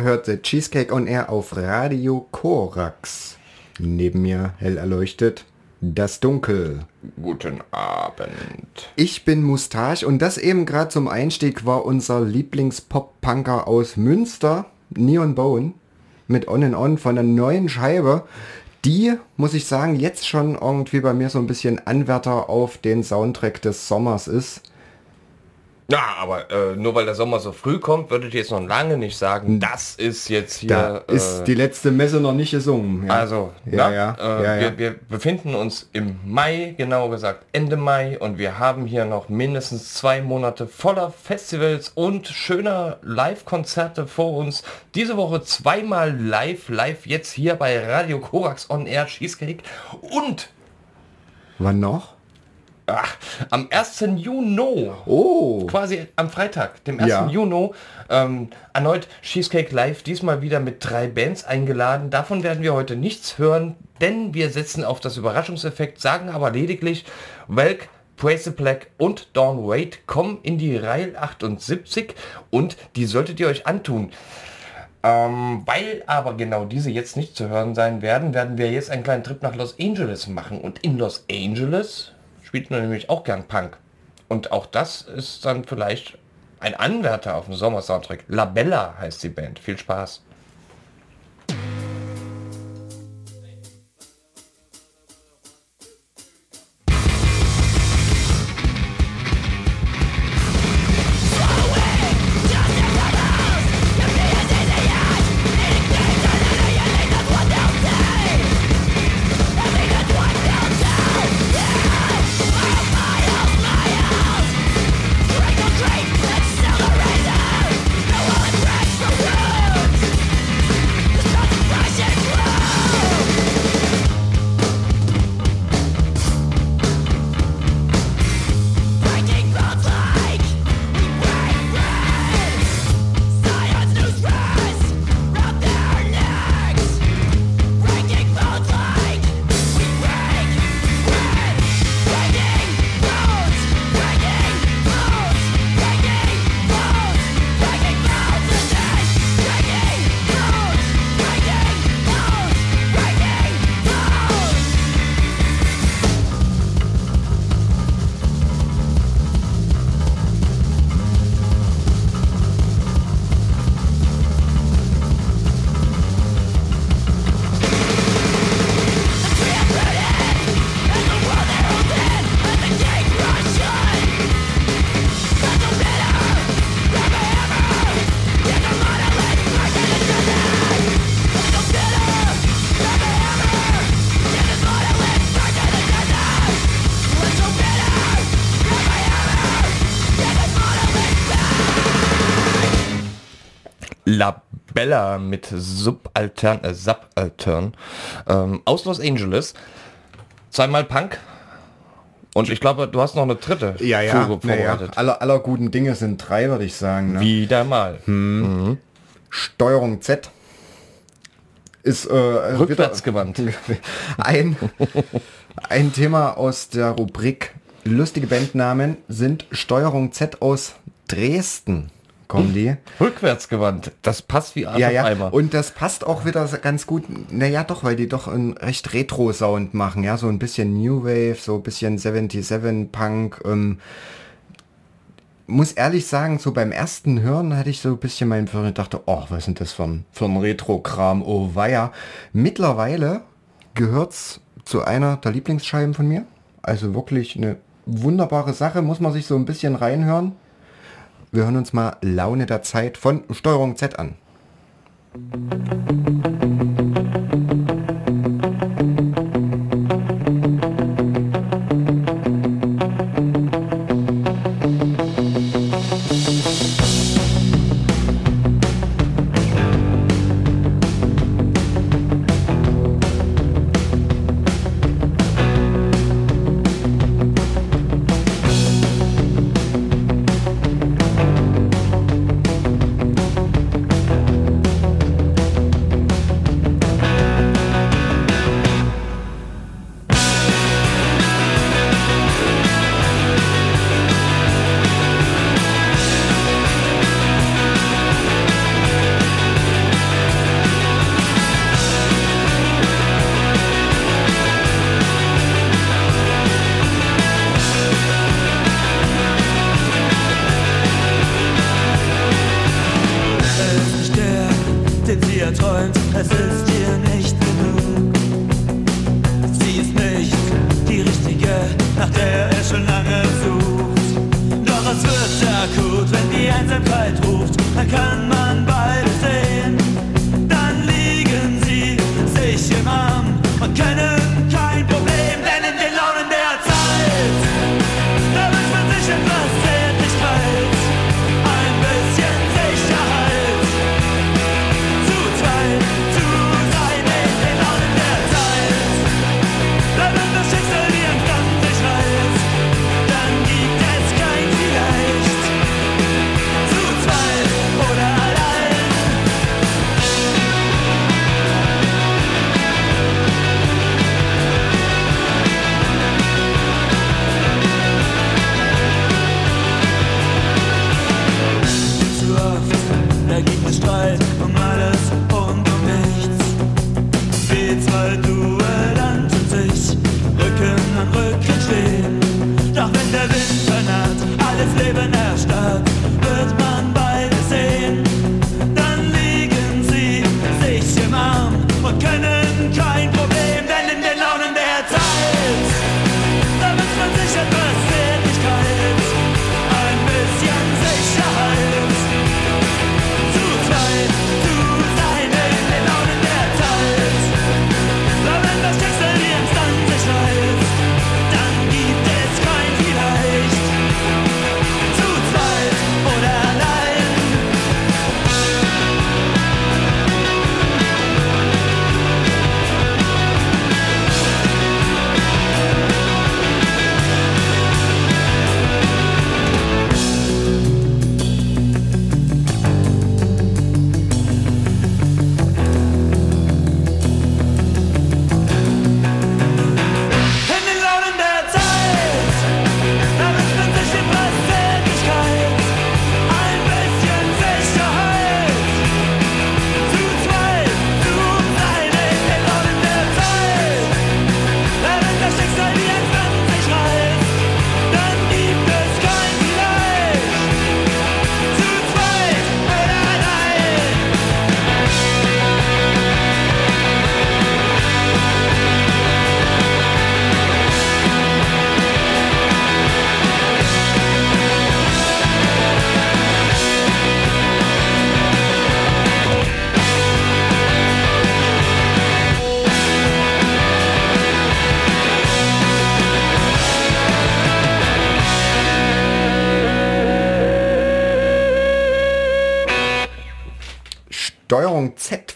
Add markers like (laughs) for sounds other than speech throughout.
Ihr hört The Cheesecake on Air auf Radio Korax. Neben mir, hell erleuchtet, das Dunkel. Guten Abend. Ich bin Mustache und das eben gerade zum Einstieg war unser Lieblings-Pop-Punker aus Münster, Neon Bone, mit On and On von der neuen Scheibe. Die, muss ich sagen, jetzt schon irgendwie bei mir so ein bisschen Anwärter auf den Soundtrack des Sommers ist. Ja, aber äh, nur weil der Sommer so früh kommt, würdet ihr jetzt noch lange nicht sagen, das ist jetzt hier... Da ist äh, die letzte Messe noch nicht gesungen. Ja. Also, ja, na, ja, äh, ja, ja. Wir, wir befinden uns im Mai, genauer gesagt Ende Mai und wir haben hier noch mindestens zwei Monate voller Festivals und schöner Live-Konzerte vor uns. Diese Woche zweimal live, live jetzt hier bei Radio Korax On Air Cheesecake und Wann noch? Ach, am 1. Juni Oh, quasi am Freitag, dem 1. Ja. Juni, ähm, erneut Cheesecake Live, diesmal wieder mit drei Bands eingeladen. Davon werden wir heute nichts hören, denn wir setzen auf das Überraschungseffekt, sagen aber lediglich, Welk, Praise the Black und Dawn Wade kommen in die Reihe 78 und die solltet ihr euch antun. Ähm, weil aber genau diese jetzt nicht zu hören sein werden, werden wir jetzt einen kleinen Trip nach Los Angeles machen. Und in Los Angeles spielt man nämlich auch gern Punk. Und auch das ist dann vielleicht ein Anwärter auf den Sommer-Soundtrack. La Bella heißt die Band. Viel Spaß. Bella mit Subaltern, äh, Subaltern ähm, aus Los Angeles. Zweimal Punk. Und ich glaube, du hast noch eine dritte Ja, ja, Fuge ja, ja. vorbereitet. Aller, aller guten Dinge sind drei, würde ich sagen. Ne? Wieder mal. Steuerung Z ist äh, Rückwärtsgewandt. (laughs) ein, ein Thema aus der Rubrik lustige Bandnamen sind Steuerung Z aus Dresden. Kommen die? Rückwärtsgewandt. Das passt wie Arsch Ja, ja. Eimer. Und das passt auch wieder ganz gut. Naja, doch, weil die doch einen recht Retro-Sound machen. Ja, so ein bisschen New Wave, so ein bisschen 77 Punk. Ähm, muss ehrlich sagen, so beim ersten Hören hatte ich so ein bisschen meinen Führer und dachte, oh, was ist denn das für ein, für ein Retro-Kram? Oh, weia. Mittlerweile gehört's zu einer der Lieblingsscheiben von mir. Also wirklich eine wunderbare Sache, muss man sich so ein bisschen reinhören. Wir hören uns mal Laune der Zeit von Steuerung Z an.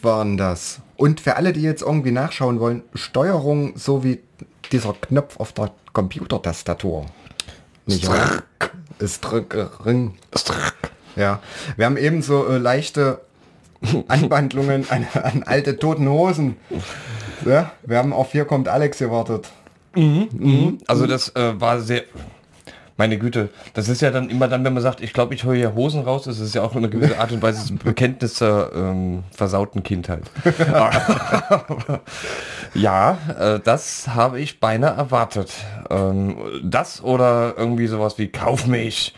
Waren das. Und für alle, die jetzt irgendwie nachschauen wollen, Steuerung so wie dieser Knopf auf der Computertastatur. Nicht? Ist Ring. Ja. Wir haben ebenso äh, leichte (laughs) Anwandlungen an, an alte toten Hosen. Ja, wir haben auf hier kommt Alex gewartet. Also das äh, war sehr... Meine Güte, das ist ja dann immer dann, wenn man sagt, ich glaube, ich höre hier Hosen raus, das ist ja auch eine gewisse Art und Weise ein Bekenntnis zur ähm, versauten Kindheit. (laughs) ja, äh, das habe ich beinahe erwartet. Ähm, das oder irgendwie sowas wie Kauf mich.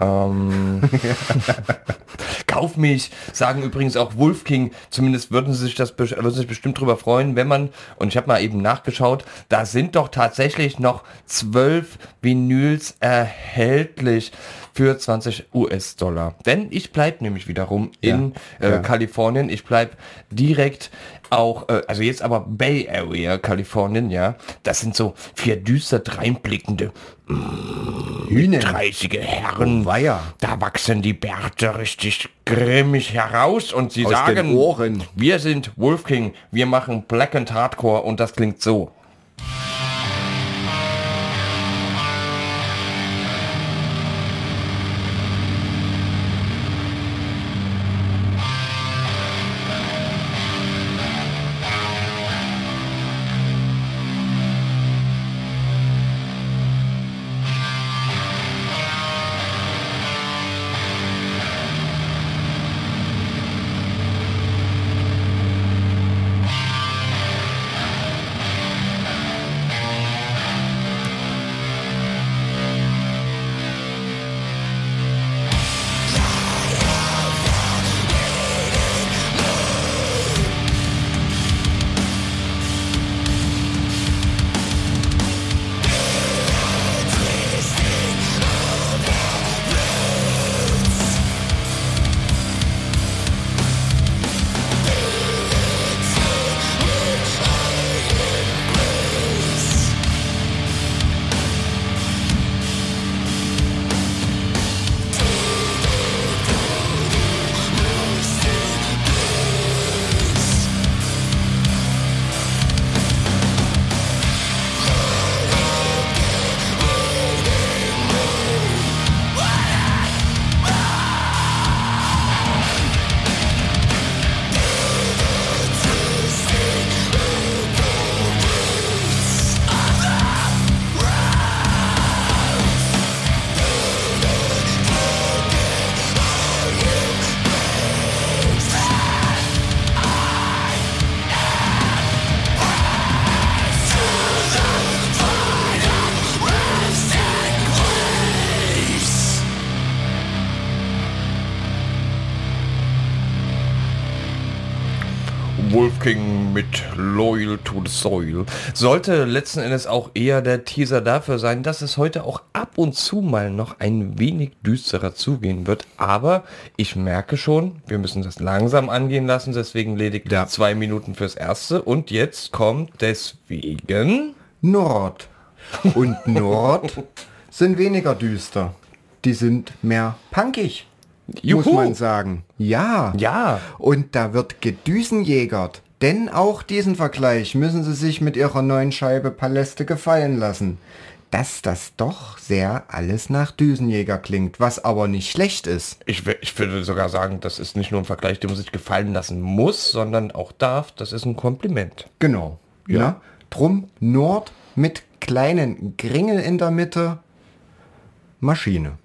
Ähm, (laughs) Kauf mich, sagen übrigens auch Wolfking, zumindest würden sie sich das würden sich bestimmt drüber freuen, wenn man, und ich habe mal eben nachgeschaut, da sind doch tatsächlich noch zwölf Vinyls erhältlich für 20 US-Dollar. Denn ich bleib nämlich wiederum in Ja, äh, ja. Kalifornien, ich bleib direkt auch, äh, also jetzt aber Bay Area, Kalifornien, ja, das sind so vier düster dreinblickende Hühner. 30 Herren. Oh, weia. Da wachsen die Bärte richtig grimmig heraus und sie Aus sagen, wir sind Wolfking, wir machen Black and Hardcore und das klingt so. Soil. Sollte letzten Endes auch eher der Teaser dafür sein, dass es heute auch ab und zu mal noch ein wenig düsterer zugehen wird. Aber ich merke schon, wir müssen das langsam angehen lassen, deswegen lediglich Ja. zwei Minuten fürs Erste. Und jetzt kommt deswegen... Nord. Und (laughs) Nord sind weniger düster. Die sind mehr punkig, muss Juhu. man sagen. Ja. Ja. Und da wird gedüsenjägert. Denn auch diesen Vergleich müssen sie sich mit ihrer neuen Scheibe Paläste gefallen lassen. Dass das doch sehr alles nach Düsenjäger klingt, was aber nicht schlecht ist. Ich, ich würde sogar sagen, das ist nicht nur ein Vergleich, den man sich gefallen lassen muss, sondern auch darf. Das ist ein Kompliment. Genau. Ja. Drum Nord mit kleinen Gringel in der Mitte. Maschine.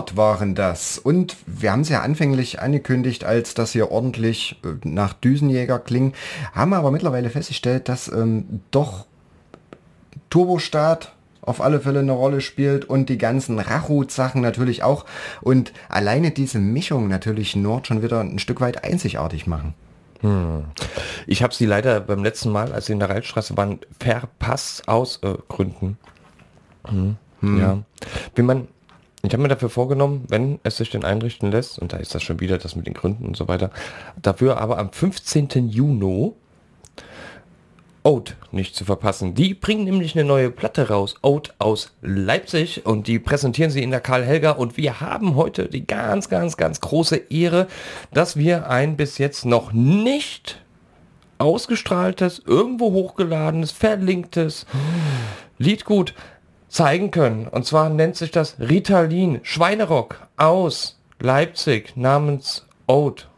Nord waren das. Und wir haben es ja anfänglich angekündigt, als das hier ordentlich äh, nach Düsenjäger klingen, haben aber mittlerweile festgestellt, dass ähm, doch Turbostart auf alle Fälle eine Rolle spielt und die ganzen Rachut-Sachen natürlich auch. Und alleine diese Mischung natürlich Nord schon wieder ein Stück weit einzigartig machen. Ich habe sie leider beim letzten Mal, als sie in der Reitstraße waren, verpasst aus äh, Gründen. Hm. Ja. Wie man, ich habe mir dafür vorgenommen, wenn es sich denn einrichten lässt, und da ist das schon wieder das mit den Gründen und so weiter, dafür aber am 15. Juni Oat nicht zu verpassen. Die bringen nämlich eine neue Platte raus, Oat aus Leipzig und die präsentieren sie in der Karl Helga und wir haben heute die ganz, ganz, ganz große Ehre, dass wir ein bis jetzt noch nicht ausgestrahltes, irgendwo hochgeladenes, verlinktes Liedgut zeigen können. Und zwar nennt sich das Ritalin Schweinerock aus Leipzig namens Oat.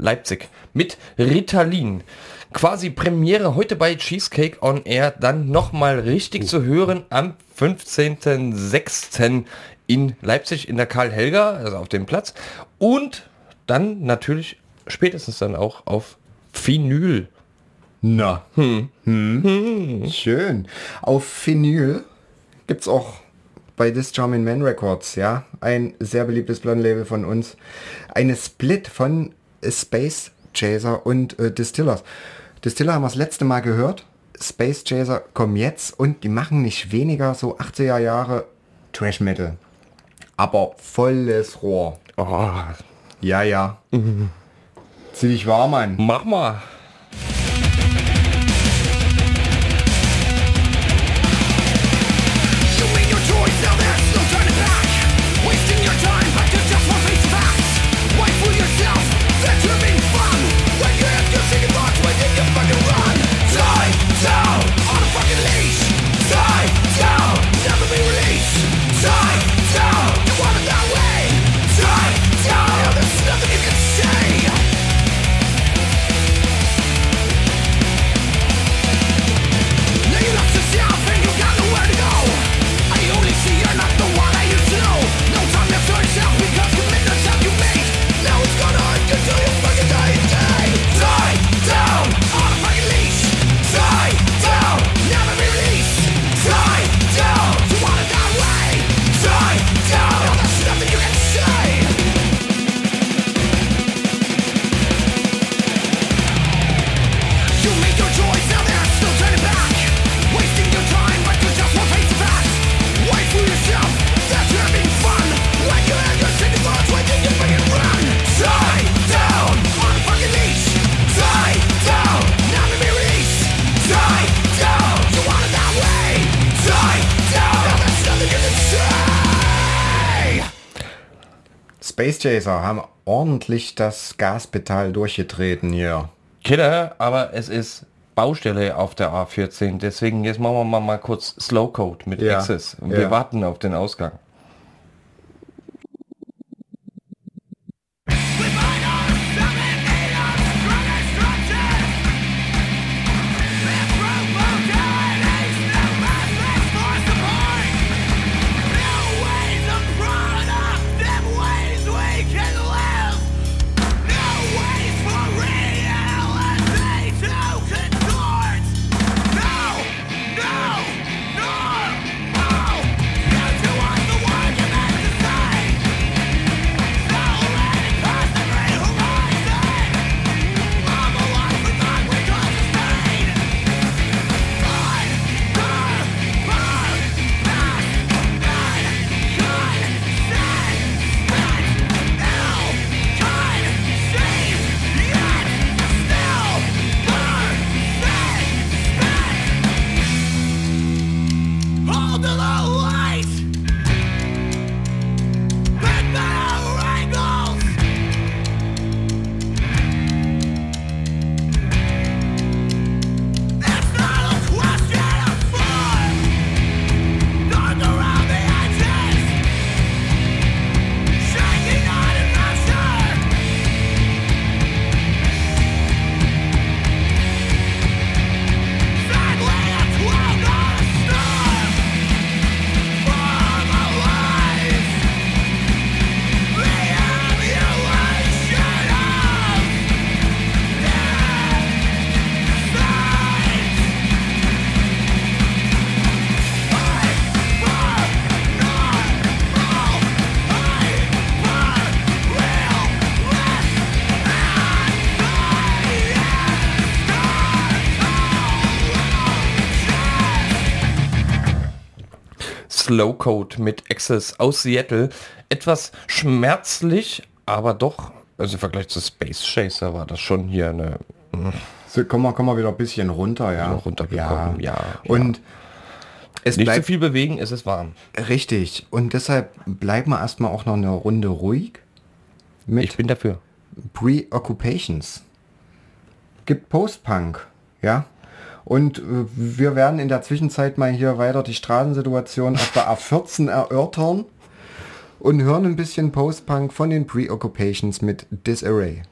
Leipzig mit Ritalin. Quasi Premiere heute bei Cheesecake on Air, dann nochmal richtig zu hören am 15.06. in Leipzig in der Karl Helga, also auf dem Platz. Und dann natürlich spätestens dann auch auf Vinyl. Na. Hm. Schön. Auf Vinyl gibt's auch bei This Charming Man Records, ja, ein sehr beliebtes Plattenlabel von uns, eine Split von Space Chaser und äh, Distillers. Distiller haben wir das letzte Mal gehört. Space Chaser kommen jetzt und die machen nicht weniger so 80er Jahre Trash Metal. Aber volles Rohr. Oh, Ja, ja. Zieh dich warm an. mach mal. Space Chaser haben ordentlich das Gaspedal durchgetreten hier. Killer, aber es ist Baustelle auf der A14. Deswegen jetzt machen wir mal, mal kurz Slow Code mit Ja, Access. Und ja. wir warten auf den Ausgang. Slow Code mit Access aus Seattle. Etwas schmerzlich, aber doch, also im Vergleich zu Space Chaser war das schon hier eine So, kommen wir, kommen wir wieder ein bisschen runter, ja. runtergekommen, ja, Und es nicht zu bleibt viel bewegen, es ist warm. richtig. Und deshalb bleiben wir erstmal auch noch eine Runde ruhig mit Ich bin dafür. Preoccupations. Gibt Post-Punk, ja. Und äh, wir werden in der Zwischenzeit mal hier weiter die Straßensituation auf der A14 erörtern und hören ein bisschen Post-Punk von den Preoccupations mit Disarray.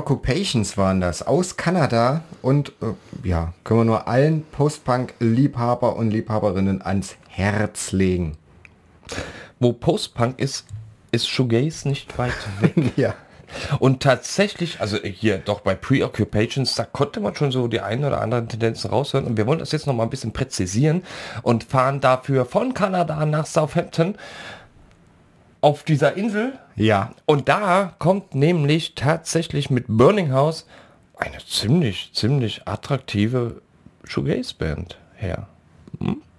Preoccupations waren das aus Kanada und äh, ja, können wir nur allen Post-Punk-Liebhaber und Liebhaberinnen ans Herz legen. Wo Post-Punk ist, ist Shoegaze nicht weit (laughs) weg. Ja. Und tatsächlich, also hier doch bei Preoccupations, da konnte man schon so die eine oder andere Tendenzen raushören. Und wir wollen das jetzt noch mal ein bisschen präzisieren und fahren dafür von Kanada nach Southampton auf dieser Insel. Ja. Und da kommt nämlich tatsächlich mit Burning House eine ziemlich, ziemlich attraktive Shoegaze-Band her. Thank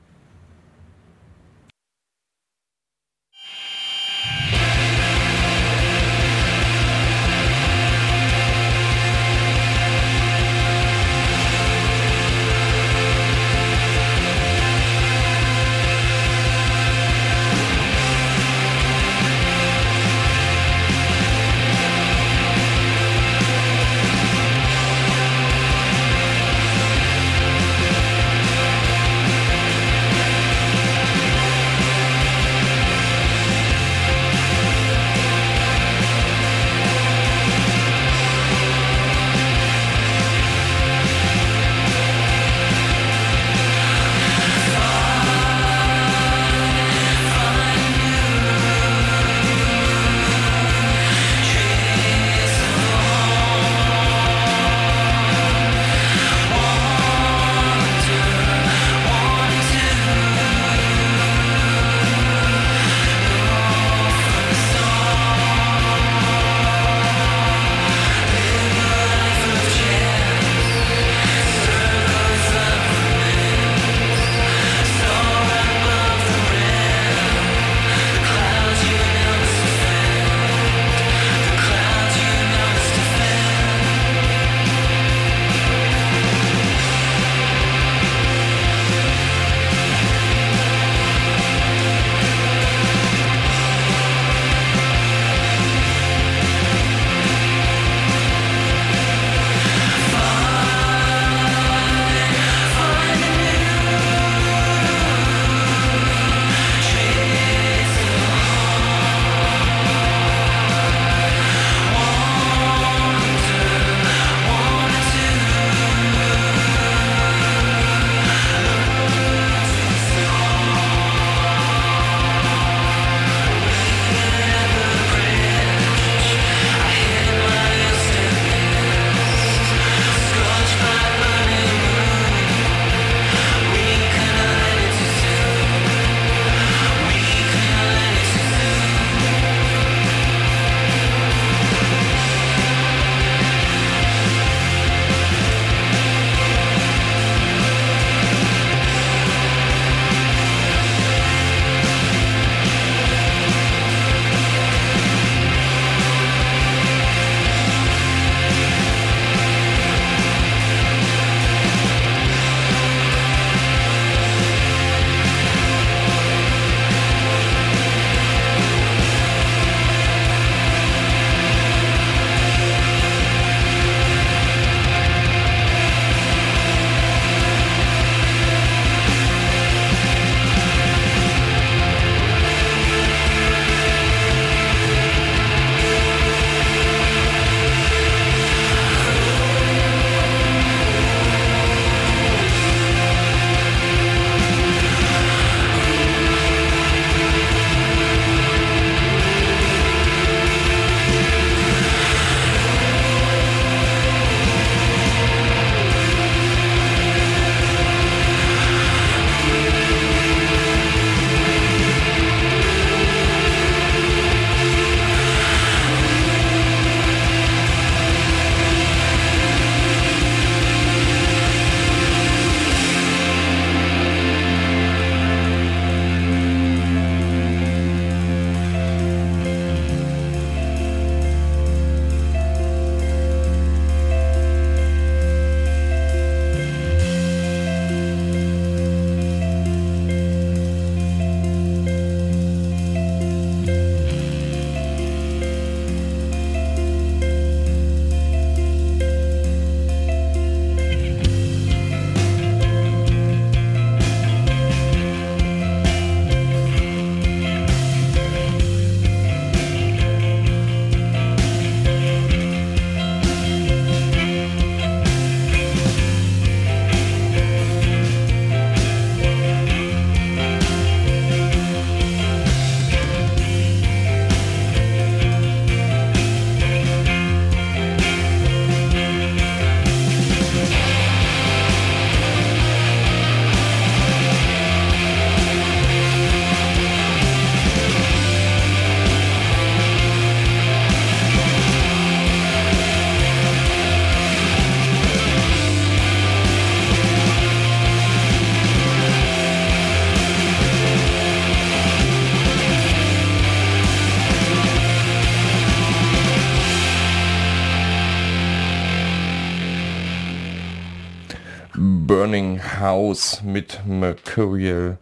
House mit Mercurial.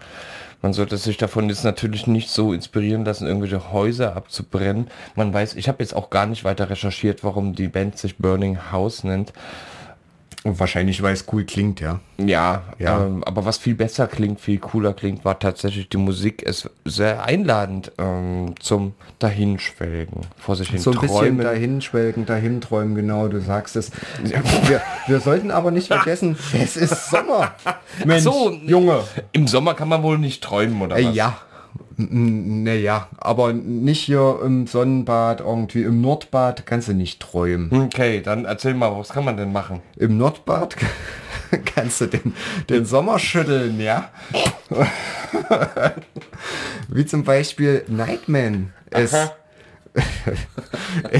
Man sollte sich davon jetzt natürlich nicht so inspirieren lassen, irgendwelche Häuser abzubrennen. Man weiß, ich habe jetzt auch gar nicht weiter recherchiert, warum die Band sich Burning House nennt. Und wahrscheinlich, weil es cool klingt, ja. Ja, Ja. Ähm, aber was viel besser klingt, viel cooler klingt, war tatsächlich die Musik. ist sehr einladend ähm, zum Dahinschwelgen, vor sich hin So ein bisschen dahinschwelgen, dahinträumen, genau, du sagst es. Wir, wir sollten aber nicht vergessen, (laughs) es ist Sommer. Mensch, so, Junge. Im Sommer kann man wohl nicht träumen, oder Äh, was? ja. Naja, aber nicht hier im Sonnenbad, irgendwie im Nordbad kannst du nicht träumen. Okay, dann erzähl mal, was kann man denn machen? Im Nordbad (laughs) kannst du den, den Sommer schütteln, ja. (laughs) Wie zum Beispiel Nightman es, es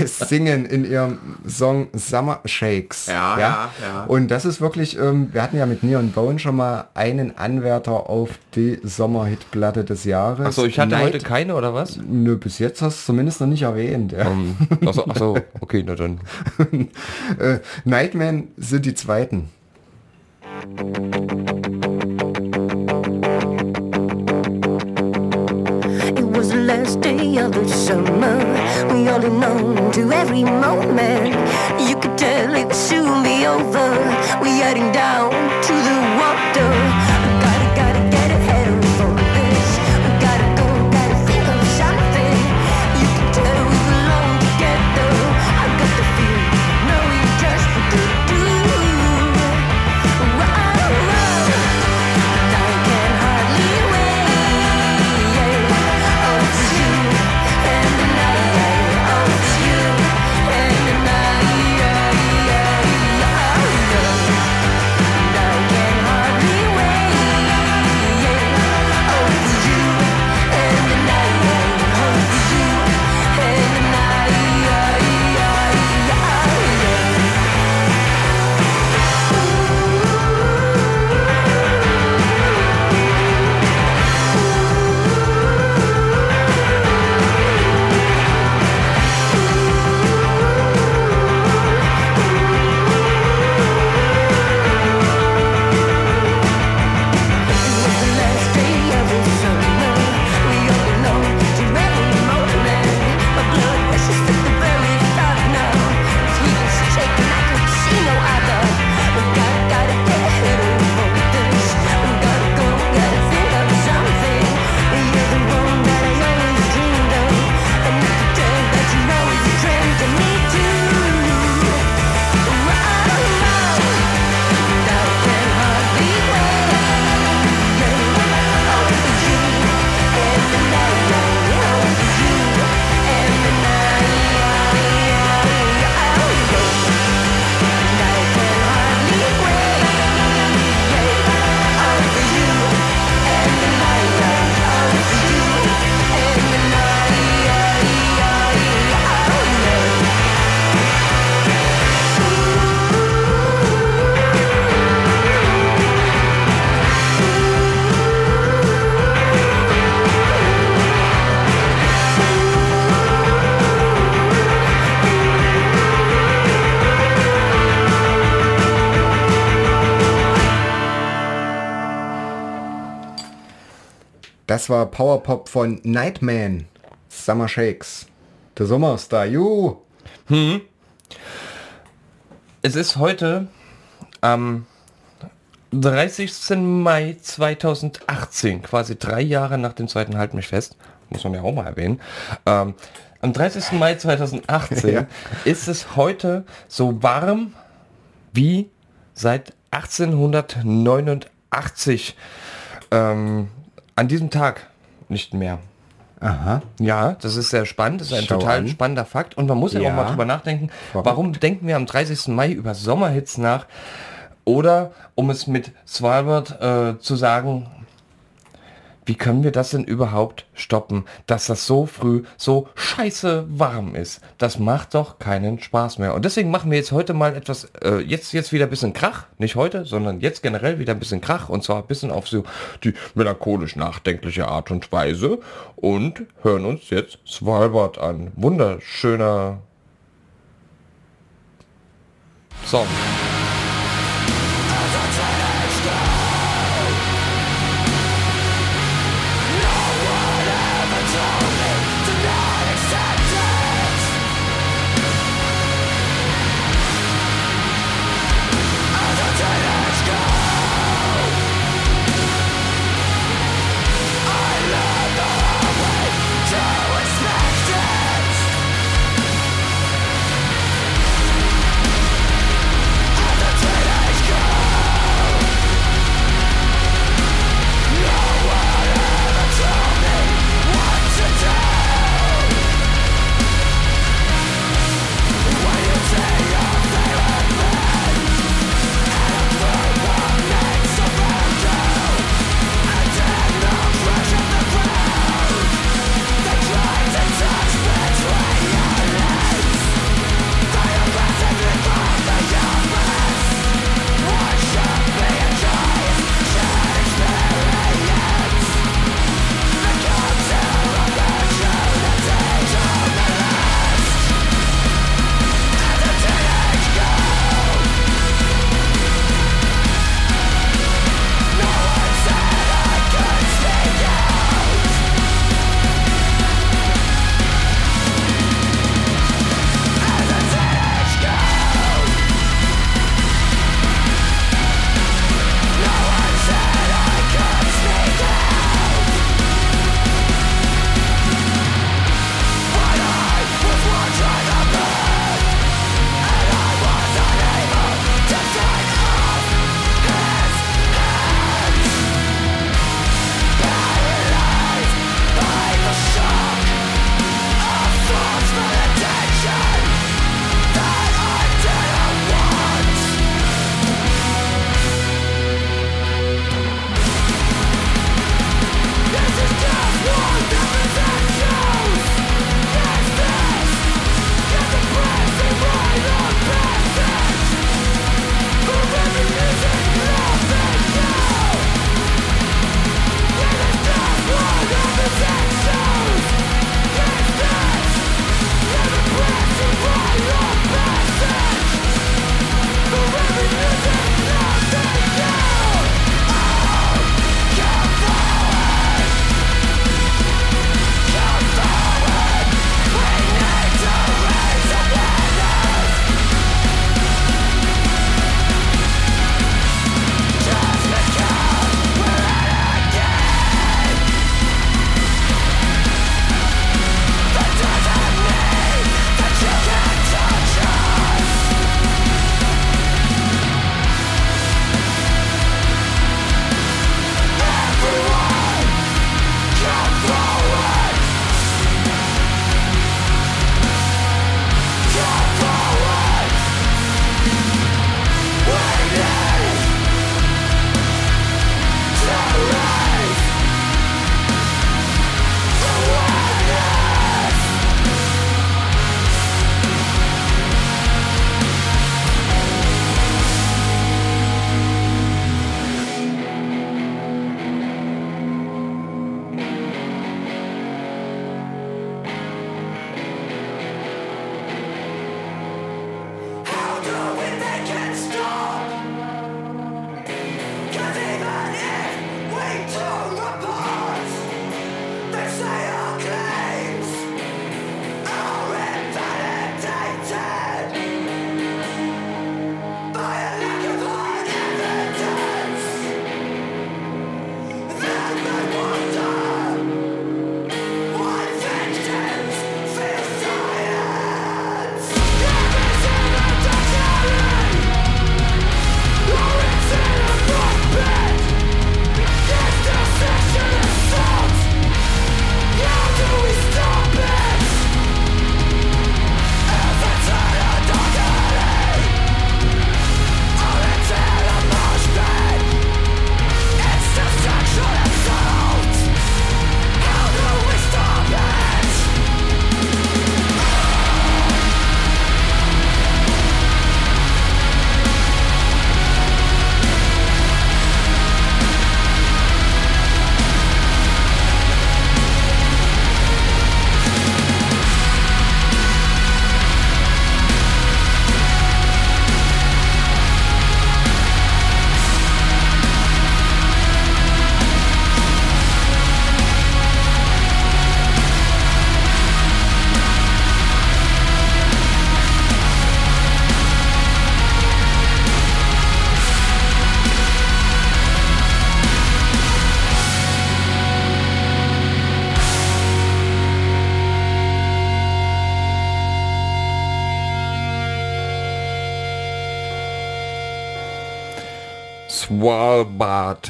singen in ihrem Song Summer Shakes. Ja, ja, ja. Und das ist wirklich, ähm, wir hatten ja mit Neon Bone schon mal einen Anwärter auf die Sommerhitplatte des Jahres. Achso, ich hatte Night- heute keine, oder was? Nö, bis jetzt hast du es zumindest noch nicht erwähnt. Ja. Ähm, achso, achso, okay, na dann. (laughs) Äh, Nightman sind die zweiten. Of the summer. We all on to every moment. You could tell it would soon be over. We're heading down to the water. War Powerpop von Nightman. Summer Shakes. Der Sommer ist da. Juhu. Es ist heute am 30. Mai 2018, quasi drei Jahre nach dem zweiten Halt mich fest, muss man ja auch mal erwähnen. Ähm, am 30. Mai 2018 (laughs) Ja. ist es heute so warm wie seit 1889. Ähm, an diesem Tag nicht mehr. Aha. Ja, das ist sehr spannend, das ist ein Schau total an. spannender Fakt. Und man muss ja, Ja. auch mal drüber nachdenken, Warum? warum denken wir am 30. Mai über Sommerhits nach? Oder, um es mit Svalbard äh, zu sagen, wie können wir das denn überhaupt stoppen, dass das so früh so scheiße warm ist? Das macht doch keinen Spaß mehr. Und deswegen machen wir jetzt heute mal etwas, äh, jetzt, jetzt wieder ein bisschen Krach, nicht heute, sondern jetzt generell wieder ein bisschen Krach und zwar ein bisschen auf so die melancholisch nachdenkliche Art und Weise und hören uns jetzt Svalbard an. Wunderschöner Song.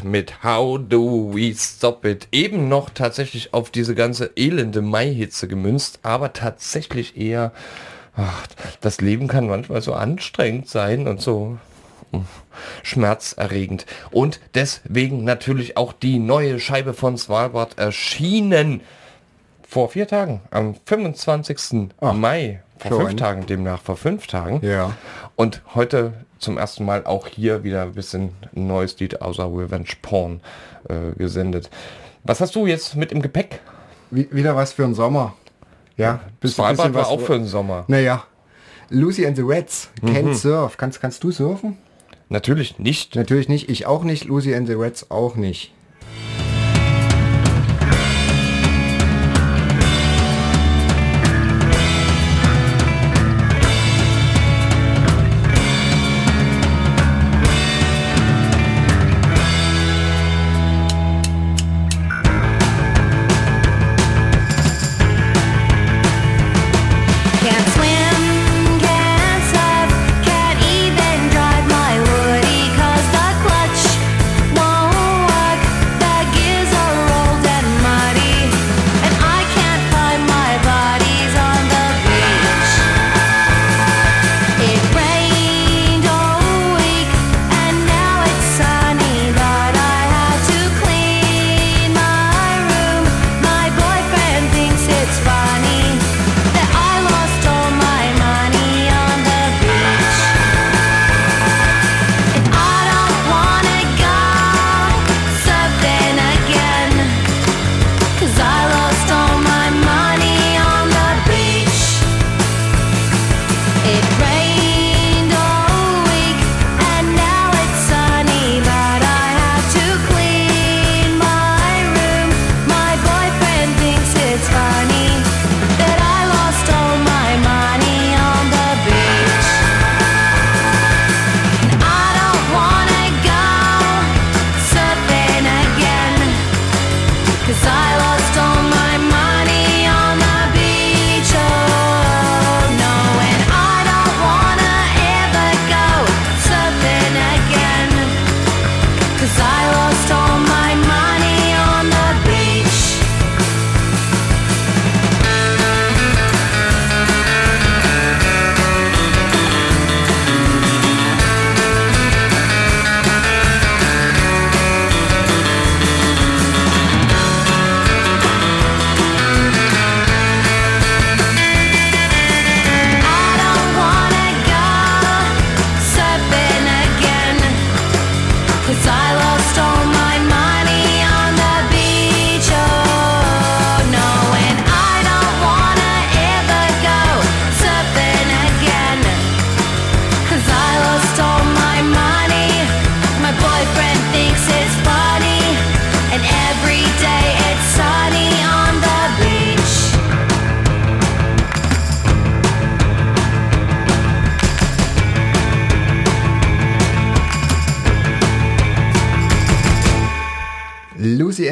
Mit How Do We Stop It. Eben noch tatsächlich auf diese ganze elende Mai-Hitze gemünzt, aber tatsächlich eher, ach, das Leben kann manchmal so anstrengend sein und so hm, schmerzerregend. Und deswegen natürlich auch die neue Scheibe von Svalbard erschienen. Vor vier Tagen, am 25. Mai. Vor fünf Tagen demnach, vor fünf Tagen. Ja. Und heute zum ersten Mal auch hier wieder ein bisschen ein neues Lied außer Revenge Porn äh, gesendet. Was hast du jetzt mit im Gepäck? Wie, wieder was für den Sommer. Ja, bist du ein Svalbard bisschen war was- auch für den Sommer. Naja. Lucy and the Reds. Mhm. Can't surf. Kannst, kannst du surfen? Natürlich nicht. Natürlich nicht. Ich auch nicht. Lucy and the Reds auch nicht.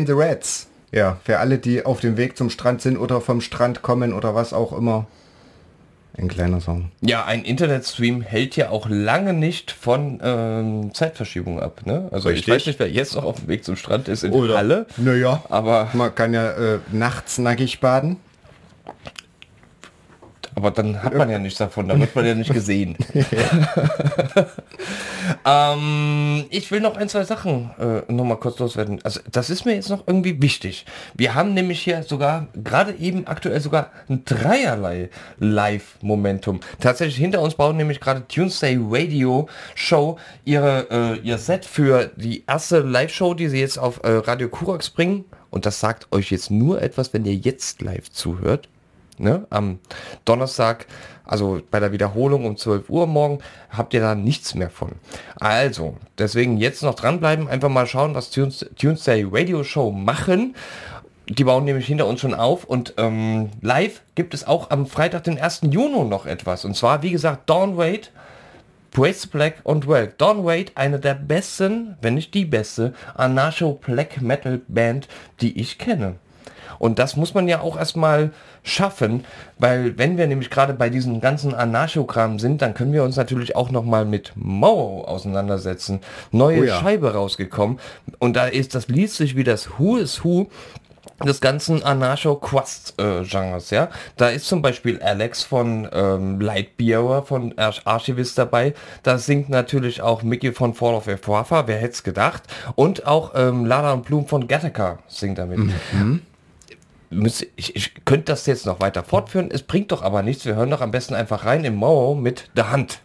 The Reds. Ja, für alle, die auf dem Weg zum Strand sind oder vom Strand kommen oder was auch immer. Ein kleiner Song. Ja, ein Internetstream hält ja auch lange nicht von ähm, Zeitverschiebung ab. Ne? Also Richtig. ich weiß nicht, wer jetzt noch auf dem Weg zum Strand ist in Halle. Naja. Aber, Man kann ja äh, nachts nackig baden. Aber dann hat man ja nichts davon, da wird man ja nicht gesehen. (laughs) ähm, ich will noch ein, zwei Sachen äh, noch mal kurz loswerden. Also das ist mir jetzt noch irgendwie wichtig. Wir haben nämlich hier sogar, gerade eben aktuell sogar ein dreierlei Live-Momentum. Tatsächlich hinter uns bauen nämlich gerade Tuesday Radio Show ihre, äh, ihr Set für die erste Live-Show, die sie jetzt auf äh, Radio Kurax bringen. Und das sagt euch jetzt nur etwas, wenn ihr jetzt live zuhört. Ne? Am Donnerstag, also bei der Wiederholung um 12 Uhr morgen, habt ihr da nichts mehr von. Also, deswegen jetzt noch dranbleiben, einfach mal schauen, was Tuesday Radio Show machen. Die bauen nämlich hinter uns schon auf und ähm, live gibt es auch am Freitag, den 1. Juni noch etwas. Und zwar, wie gesagt, Dawn Wade, Praise Black und Welk. Dawn Wade, eine der besten, wenn nicht die beste, Anarcho Black Metal Band, die ich kenne. Und das muss man ja auch erstmal schaffen, weil wenn wir nämlich gerade bei diesen ganzen Anarchogramm sind, dann können wir uns natürlich auch nochmal mit Mo auseinandersetzen. Neue Oh ja. Scheibe rausgekommen. Und da ist, das liest sich wie das Who is Who des ganzen Anarcho-Quast-Genres, ja. Da ist zum Beispiel Alex von ähm, Lightbearer von Arch Archivist dabei. Da singt natürlich auch Mickey von Fall of Ephrafa, wer hätte es gedacht. Und auch ähm, Lala und Bloom von Gattaca singt damit. Müsste- Ich, ich könnte das jetzt noch weiter fortführen, es bringt doch aber nichts. Wir hören doch am besten einfach rein im Mo mit der Hand.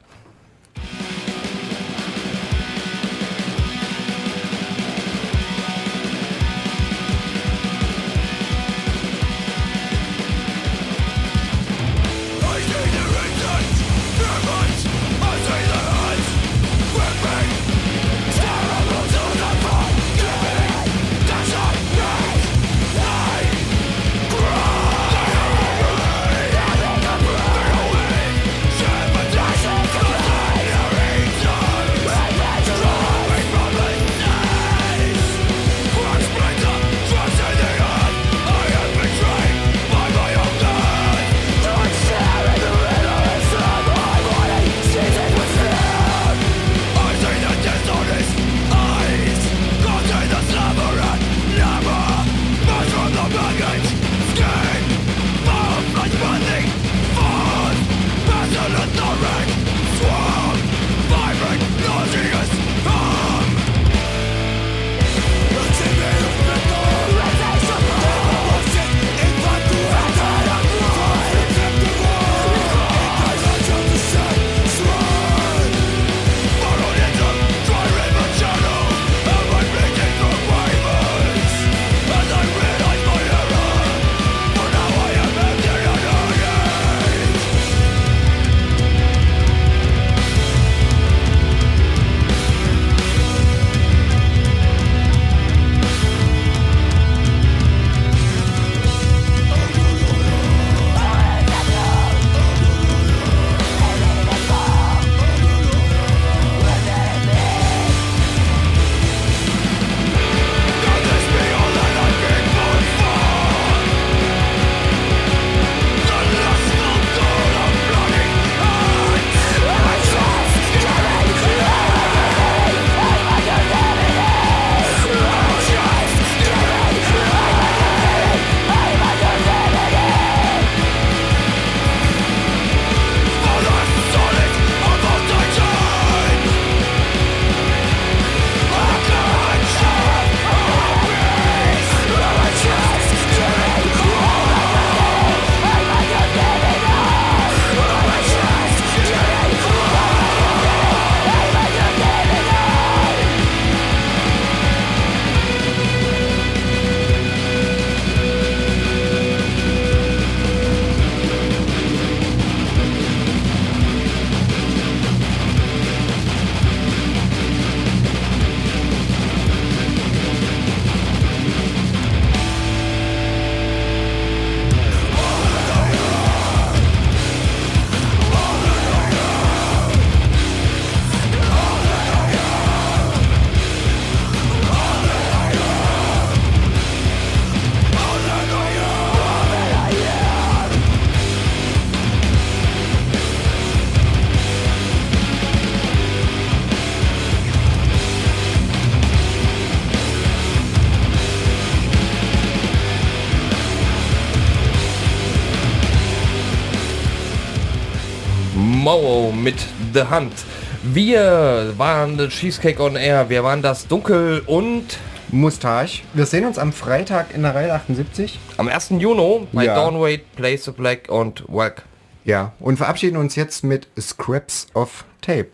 Mit The Hand. Wir waren The Cheesecake on Air, wir waren das Dunkel und Mustache. Wir sehen uns am Freitag in der Reihe 78. am 1. Juni bei Ja. Downweight, Place the Black und Welk. Ja, und verabschieden uns jetzt mit Scraps of Tape.